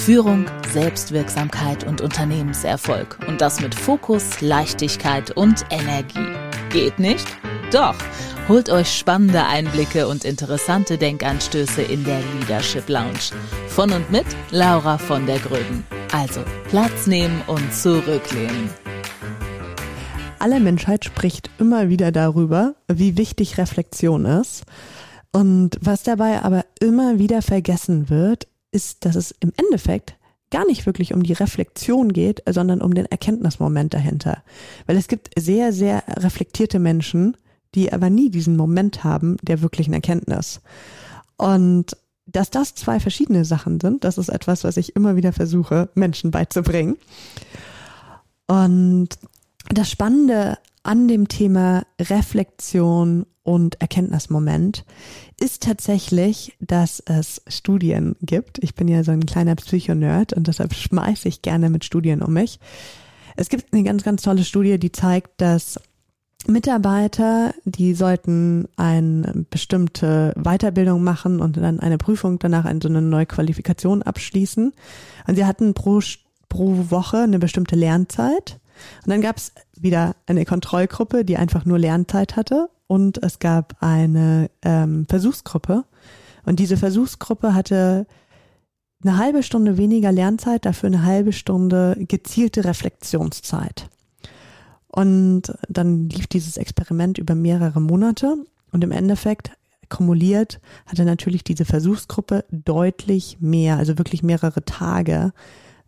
Führung, Selbstwirksamkeit und Unternehmenserfolg. Und das mit Fokus, Leichtigkeit und Energie. Geht nicht? Doch. Holt euch spannende Einblicke und interessante Denkanstöße in der Leadership Lounge. Von und mit Laura von der Gröben. Also Platz nehmen und zurücklehnen. Alle Menschheit spricht immer wieder darüber, wie wichtig Reflexion ist. Und was dabei aber immer wieder vergessen wird, ist, dass es im Endeffekt gar nicht wirklich um die Reflexion geht, sondern um den Erkenntnismoment dahinter. Weil es gibt sehr, sehr reflektierte Menschen, die aber nie diesen Moment haben der wirklichen Erkenntnis. Und dass das zwei verschiedene Sachen sind, das ist etwas, was ich immer wieder versuche, Menschen beizubringen. Und das Spannende an dem Thema Reflexion und Erkenntnismoment ist tatsächlich, dass es Studien gibt. Ich bin ja so ein kleiner Psychonerd und deshalb schmeiße ich gerne mit Studien um mich. Es gibt eine ganz, ganz tolle Studie, die zeigt, dass Mitarbeiter, die sollten eine bestimmte Weiterbildung machen und dann eine Prüfung danach in so eine neue Qualifikation abschließen. Und sie hatten pro, pro Woche eine bestimmte Lernzeit. Und dann gab es wieder eine Kontrollgruppe, die einfach nur Lernzeit hatte und es gab eine ähm, Versuchsgruppe. Und diese Versuchsgruppe hatte eine halbe Stunde weniger Lernzeit, dafür eine halbe Stunde gezielte Reflexionszeit. Und dann lief dieses Experiment über mehrere Monate und im Endeffekt kumuliert hatte natürlich diese Versuchsgruppe deutlich mehr, also wirklich mehrere Tage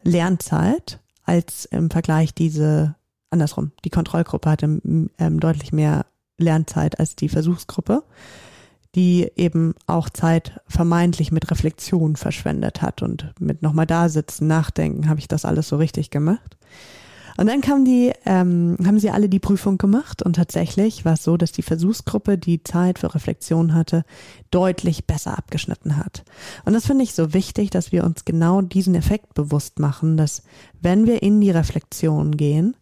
Lernzeit als im Vergleich diese andersrum. Die Kontrollgruppe hatte ähm, deutlich mehr Lernzeit als die Versuchsgruppe, die eben auch Zeit vermeintlich mit Reflexion verschwendet hat und mit nochmal da sitzen, nachdenken, habe ich das alles so richtig gemacht. Und dann kam die, ähm, haben sie alle die Prüfung gemacht und tatsächlich war es so, dass die Versuchsgruppe, die Zeit für Reflexion hatte, deutlich besser abgeschnitten hat. Und das finde ich so wichtig, dass wir uns genau diesen Effekt bewusst machen, dass wenn wir in die Reflexion gehen,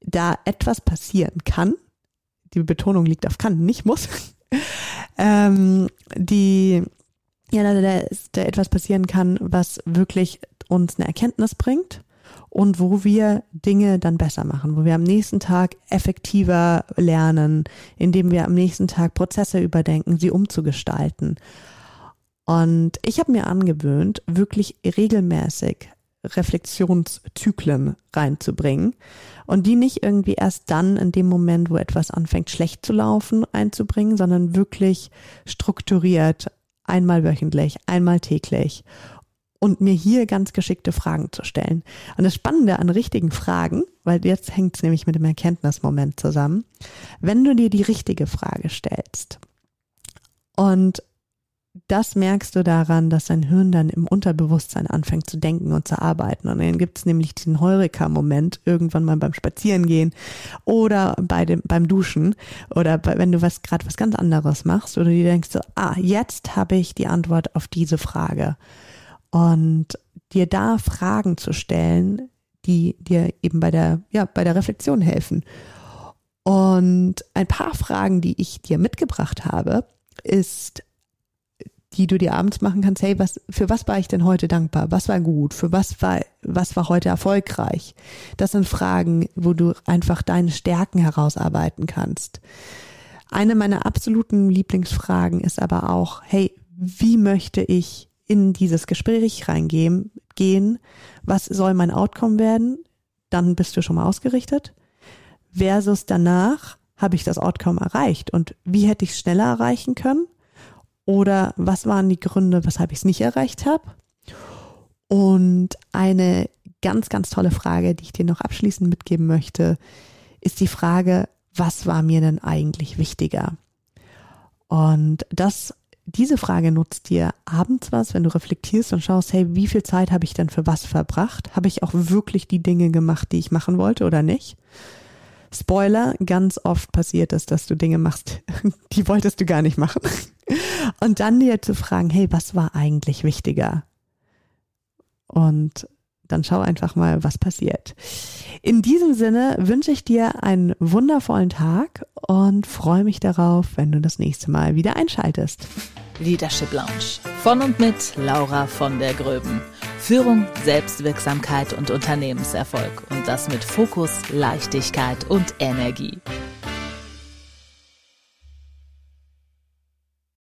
da etwas passieren kann, die Betonung liegt auf kann, nicht muss, ähm, die, ja, da, da, da etwas passieren kann, was wirklich uns eine Erkenntnis bringt und wo wir Dinge dann besser machen, wo wir am nächsten Tag effektiver lernen, indem wir am nächsten Tag Prozesse überdenken, sie umzugestalten. Und ich habe mir angewöhnt, wirklich regelmäßig Reflexionszyklen reinzubringen und die nicht irgendwie erst dann in dem Moment, wo etwas anfängt schlecht zu laufen, einzubringen, sondern wirklich strukturiert, einmal wöchentlich, einmal täglich und mir hier ganz geschickte Fragen zu stellen. Und das Spannende an richtigen Fragen, weil jetzt hängt es nämlich mit dem Erkenntnismoment zusammen, wenn du dir die richtige Frage stellst und das merkst du daran, dass dein Hirn dann im Unterbewusstsein anfängt zu denken und zu arbeiten. Und dann gibt es nämlich diesen Heureka-Moment irgendwann mal beim Spazierengehen oder bei dem, beim Duschen oder bei, wenn du was gerade was ganz anderes machst oder du denkst so, ah, jetzt habe ich die Antwort auf diese Frage. Und dir da Fragen zu stellen, die dir eben bei der, ja, bei der Reflexion helfen. Und ein paar Fragen, die ich dir mitgebracht habe, ist, die du dir abends machen kannst, hey, was, für was war ich denn heute dankbar? Was war gut? Für was war, was war heute erfolgreich? Das sind Fragen, wo du einfach deine Stärken herausarbeiten kannst. Eine meiner absoluten Lieblingsfragen ist aber auch, hey, wie möchte ich in dieses Gespräch reingehen, gehen? Was soll mein Outcome werden? Dann bist du schon mal ausgerichtet. Versus danach habe ich das Outcome erreicht und wie hätte ich es schneller erreichen können? Oder was waren die Gründe, weshalb ich es nicht erreicht habe? Und eine ganz, ganz tolle Frage, die ich dir noch abschließend mitgeben möchte, ist die Frage, was war mir denn eigentlich wichtiger? Und das, diese Frage nutzt dir abends was, wenn du reflektierst und schaust, hey, wie viel Zeit habe ich denn für was verbracht? Habe ich auch wirklich die Dinge gemacht, die ich machen wollte oder nicht? Spoiler, ganz oft passiert es, dass du Dinge machst, die wolltest du gar nicht machen. Und dann dir zu fragen, hey, was war eigentlich wichtiger? Und dann schau einfach mal, was passiert. In diesem Sinne wünsche ich dir einen wundervollen Tag und freue mich darauf, wenn du das nächste Mal wieder einschaltest. Leadership Lounge von und mit Laura von der Gröben. Führung, Selbstwirksamkeit und Unternehmenserfolg. Und das mit Fokus, Leichtigkeit und Energie.